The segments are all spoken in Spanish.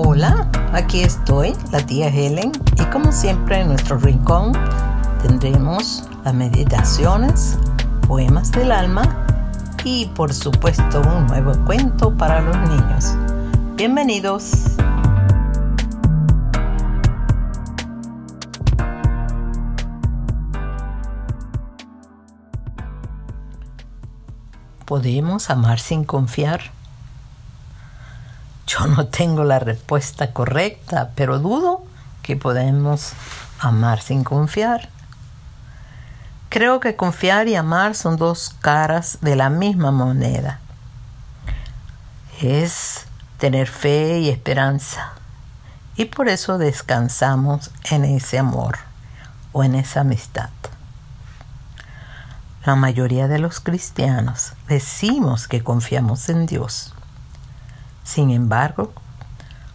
Hola, aquí estoy, la tía Helen, y como siempre en nuestro rincón tendremos las meditaciones, poemas del alma y por supuesto un nuevo cuento para los niños. Bienvenidos. ¿Podemos amar sin confiar? No tengo la respuesta correcta, pero dudo que podemos amar sin confiar. Creo que confiar y amar son dos caras de la misma moneda. Es tener fe y esperanza. Y por eso descansamos en ese amor o en esa amistad. La mayoría de los cristianos decimos que confiamos en Dios. Sin embargo,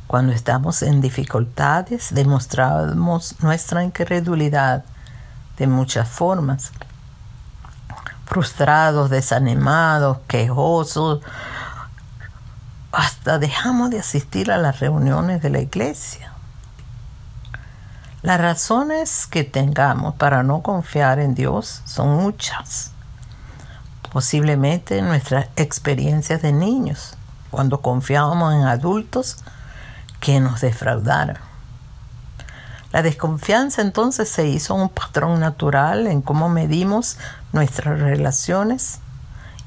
cuando estamos en dificultades, demostramos nuestra incredulidad de muchas formas. Frustrados, desanimados, quejosos, hasta dejamos de asistir a las reuniones de la iglesia. Las razones que tengamos para no confiar en Dios son muchas. Posiblemente nuestras experiencias de niños, cuando confiábamos en adultos que nos defraudaron. La desconfianza entonces se hizo un patrón natural en cómo medimos nuestras relaciones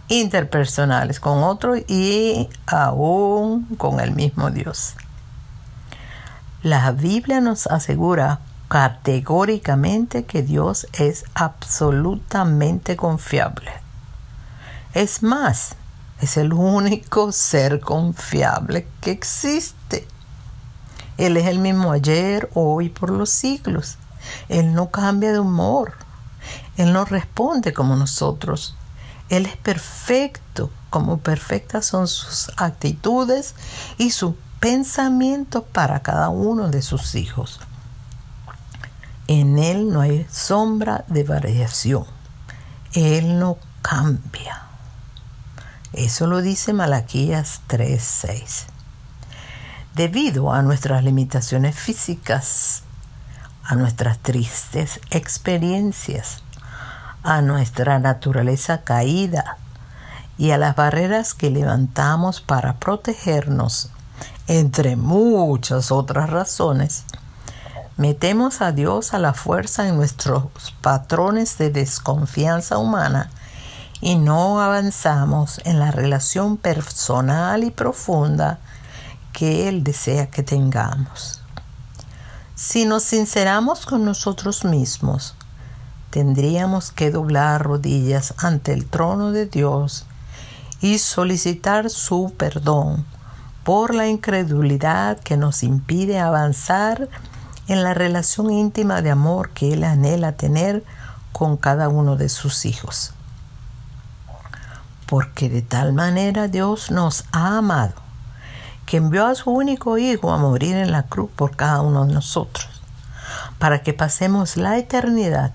interpersonales con otros y aún con el mismo Dios. La Biblia nos asegura categóricamente que Dios es absolutamente confiable. Es más, es el único ser confiable que existe. Él es el mismo ayer, hoy, por los siglos. Él no cambia de humor. Él no responde como nosotros. Él es perfecto, como perfectas son sus actitudes y sus pensamientos para cada uno de sus hijos. En Él no hay sombra de variación. Él no cambia. Eso lo dice Malaquías 3:6. Debido a nuestras limitaciones físicas, a nuestras tristes experiencias, a nuestra naturaleza caída y a las barreras que levantamos para protegernos, entre muchas otras razones, metemos a Dios a la fuerza en nuestros patrones de desconfianza humana y no avanzamos en la relación personal y profunda que Él desea que tengamos. Si nos sinceramos con nosotros mismos, tendríamos que doblar rodillas ante el trono de Dios y solicitar su perdón por la incredulidad que nos impide avanzar en la relación íntima de amor que Él anhela tener con cada uno de sus hijos. Porque de tal manera Dios nos ha amado, que envió a su único Hijo a morir en la cruz por cada uno de nosotros, para que pasemos la eternidad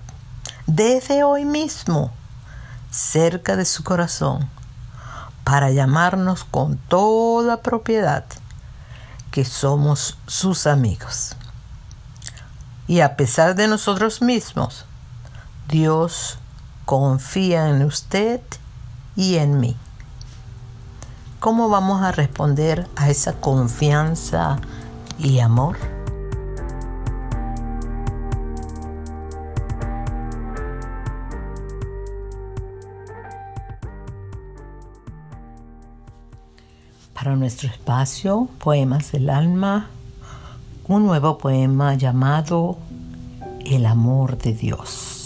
desde hoy mismo cerca de su corazón, para llamarnos con toda propiedad que somos sus amigos. Y a pesar de nosotros mismos, Dios confía en usted y en mí. ¿Cómo vamos a responder a esa confianza y amor? Para nuestro espacio, Poemas del Alma, un nuevo poema llamado El amor de Dios.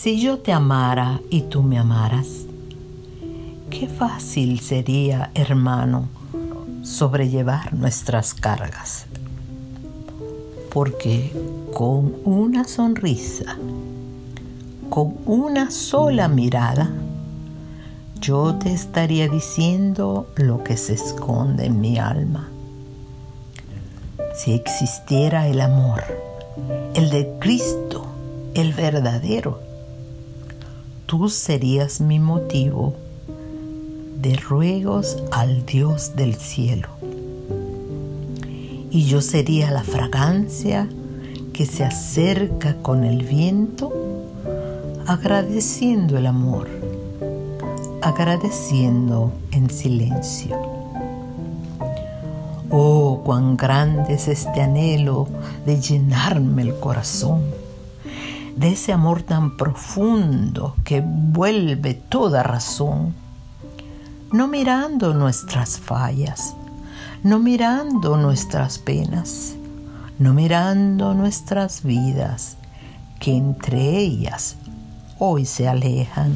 Si yo te amara y tú me amaras, qué fácil sería, hermano, sobrellevar nuestras cargas. Porque con una sonrisa, con una sola mirada, yo te estaría diciendo lo que se esconde en mi alma. Si existiera el amor, el de Cristo, el verdadero, tú serías mi motivo de ruegos al Dios del cielo. Y yo sería la fragancia que se acerca con el viento, agradeciendo el amor, agradeciendo en silencio. Oh, cuán grande es este anhelo de llenarme el corazón, de ese amor tan profundo que vuelve toda razón, no mirando nuestras fallas, no mirando nuestras penas, no mirando nuestras vidas, que entre ellas hoy se alejan,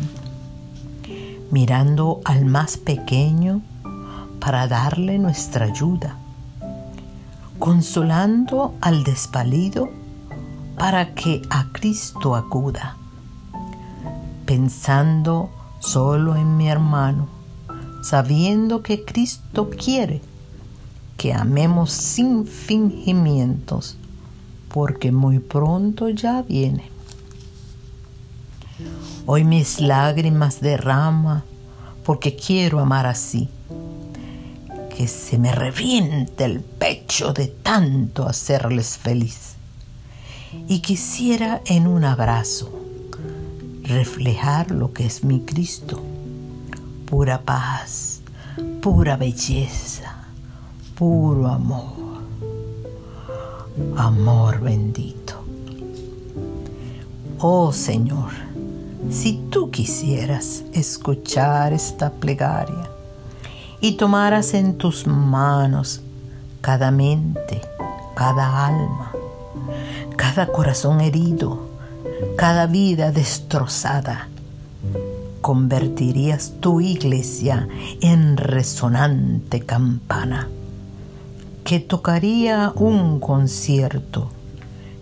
mirando al más pequeño para darle nuestra ayuda, consolando al desvalido para que a Cristo acuda, pensando solo en mi hermano, sabiendo que Cristo quiere que amemos sin fingimientos, porque muy pronto ya viene. Hoy mis lágrimas derrama porque quiero amar así, que se me reviente el pecho de tanto hacerles feliz. Y quisiera en un abrazo reflejar lo que es mi Cristo, pura paz, pura belleza puro amor, amor bendito. Oh Señor, si tú quisieras escuchar esta plegaria y tomaras en tus manos cada mente, cada alma, cada corazón herido, cada vida destrozada, convertirías tu iglesia en resonante campana que tocaría un concierto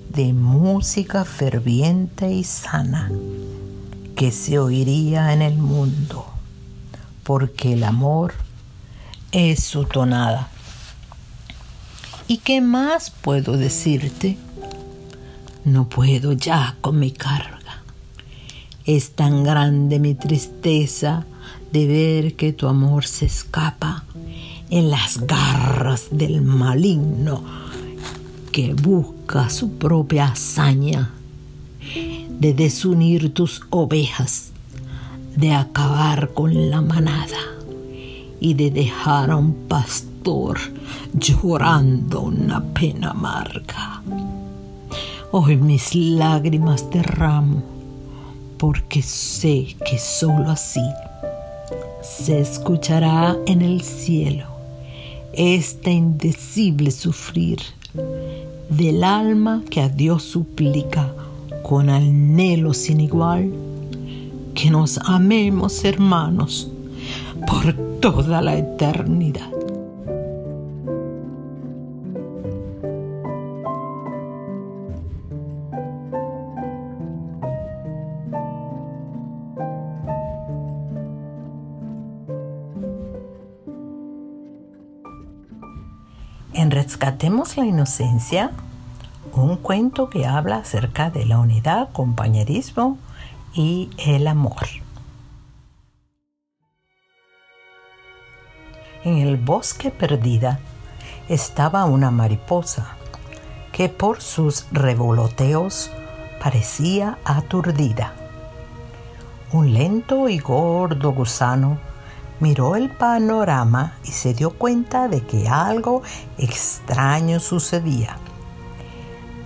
de música ferviente y sana que se oiría en el mundo, porque el amor es su tonada. ¿Y qué más puedo decirte? No puedo ya con mi carga. Es tan grande mi tristeza de ver que tu amor se escapa en las garras del maligno que busca su propia hazaña de desunir tus ovejas, de acabar con la manada y de dejar a un pastor llorando una pena amarga. Hoy mis lágrimas derramo porque sé que sólo así se escuchará en el cielo este indecible sufrir del alma que a Dios suplica con anhelo sin igual, que nos amemos hermanos por toda la eternidad. Rescatemos la Inocencia, un cuento que habla acerca de la unidad, compañerismo y el amor. En el bosque perdida estaba una mariposa que por sus revoloteos parecía aturdida. Un lento y gordo gusano miró el panorama y se dio cuenta de que algo extraño sucedía.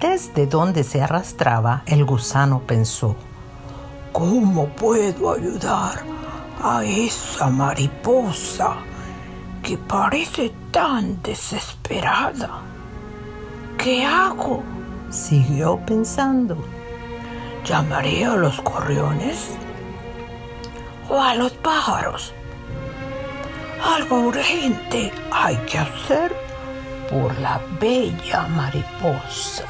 Desde donde se arrastraba, el gusano pensó, ¿cómo puedo ayudar a esa mariposa que parece tan desesperada? ¿Qué hago? Siguió pensando. ¿Llamaré a los corriones? ¿O a los pájaros? Algo urgente hay que hacer por la bella mariposa.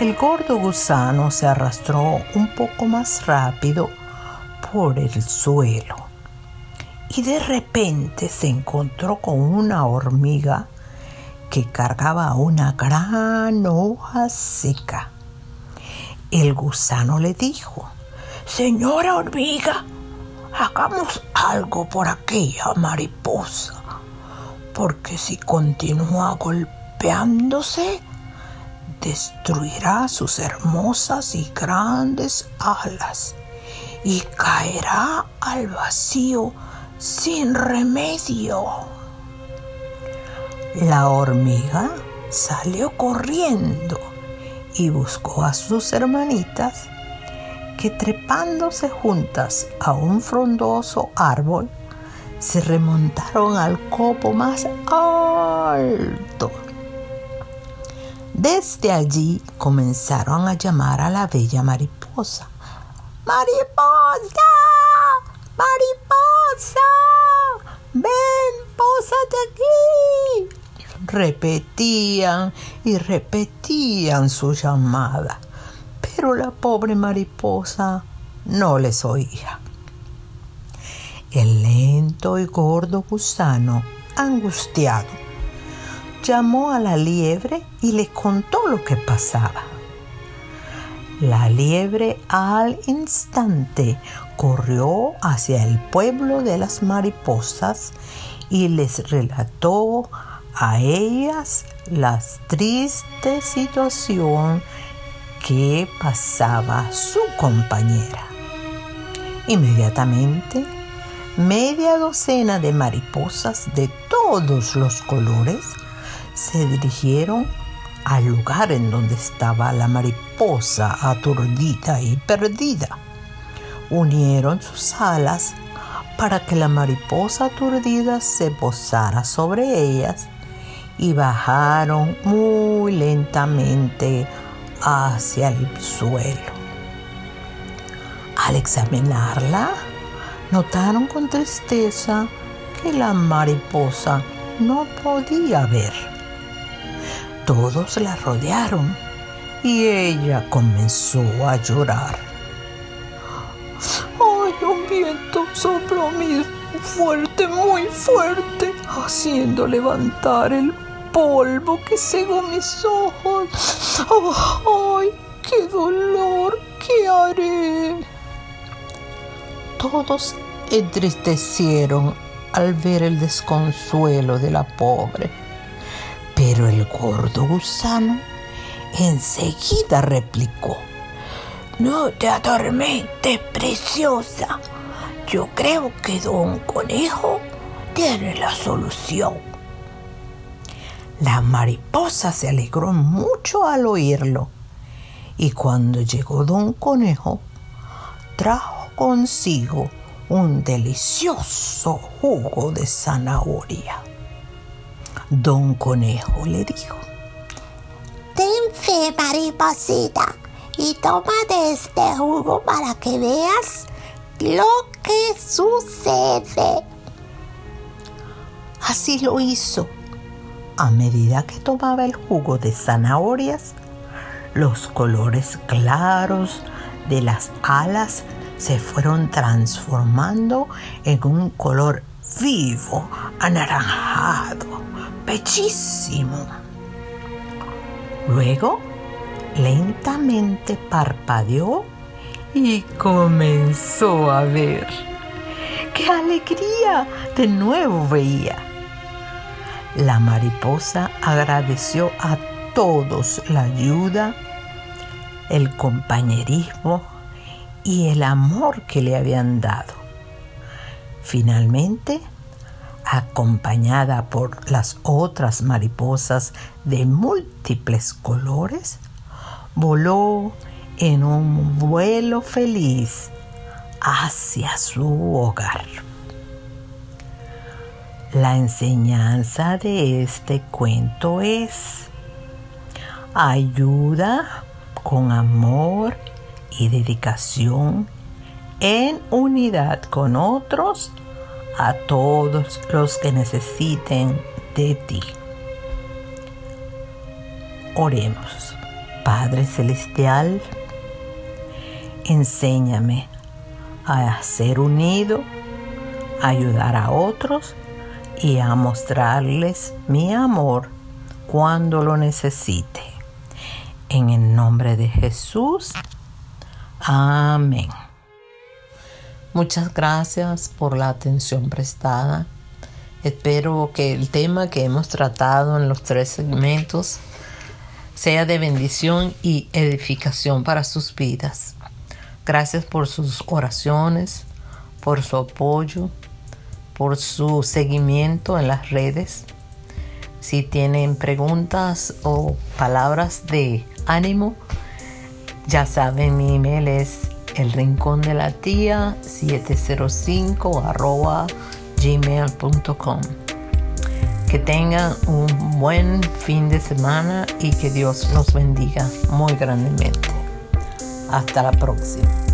El gordo gusano se arrastró un poco más rápido por el suelo y de repente se encontró con una hormiga que cargaba una gran hoja seca. El gusano le dijo, Señora hormiga, hagamos algo por aquella mariposa, porque si continúa golpeándose, destruirá sus hermosas y grandes alas y caerá al vacío sin remedio. La hormiga salió corriendo y buscó a sus hermanitas que trepándose juntas a un frondoso árbol se remontaron al copo más alto. Desde allí comenzaron a llamar a la bella mariposa. ¡Mariposa! ¡Mariposa! ¡Ven, pósate aquí! Repetían y repetían su llamada, pero la pobre mariposa no les oía. El lento y gordo gusano, angustiado, llamó a la liebre y le contó lo que pasaba. La liebre al instante corrió hacia el pueblo de las mariposas y les relató a ellas la triste situación que pasaba su compañera. Inmediatamente, media docena de mariposas de todos los colores se dirigieron al lugar en donde estaba la mariposa aturdida y perdida. Unieron sus alas para que la mariposa aturdida se posara sobre ellas y bajaron muy lentamente hacia el suelo. Al examinarla, notaron con tristeza que la mariposa no podía ver. Todos la rodearon y ella comenzó a llorar. ¡Ay, un viento sopló muy fuerte, muy fuerte, haciendo levantar el polvo que cegó mis ojos. ¡Ay, qué dolor! ¿Qué haré? Todos entristecieron al ver el desconsuelo de la pobre. Pero el gordo gusano enseguida replicó, No te atormentes, preciosa. Yo creo que don Conejo tiene la solución. La mariposa se alegró mucho al oírlo y cuando llegó don Conejo trajo consigo un delicioso jugo de zanahoria. Don Conejo le dijo, Ten fe, mariposita, y toma de este jugo para que veas lo que sucede. Así lo hizo a medida que tomaba el jugo de zanahorias, los colores claros de las alas se fueron transformando en un color vivo, anaranjado, bellísimo. Luego, lentamente parpadeó y comenzó a ver. ¡Qué alegría! De nuevo veía la mariposa agradeció a todos la ayuda, el compañerismo y el amor que le habían dado. Finalmente, acompañada por las otras mariposas de múltiples colores, voló en un vuelo feliz hacia su hogar. La enseñanza de este cuento es ayuda con amor y dedicación en unidad con otros a todos los que necesiten de ti. Oremos. Padre Celestial, enséñame a ser unido, a ayudar a otros y a mostrarles mi amor cuando lo necesite. En el nombre de Jesús. Amén. Muchas gracias por la atención prestada. Espero que el tema que hemos tratado en los tres segmentos sea de bendición y edificación para sus vidas. Gracias por sus oraciones, por su apoyo, por su seguimiento en las redes. Si tienen preguntas o palabras de ánimo, ya saben, mi email es el rincón de la tía 705 arroba gmail.com. Que tengan un buen fin de semana y que Dios los bendiga muy grandemente. Hasta la próxima.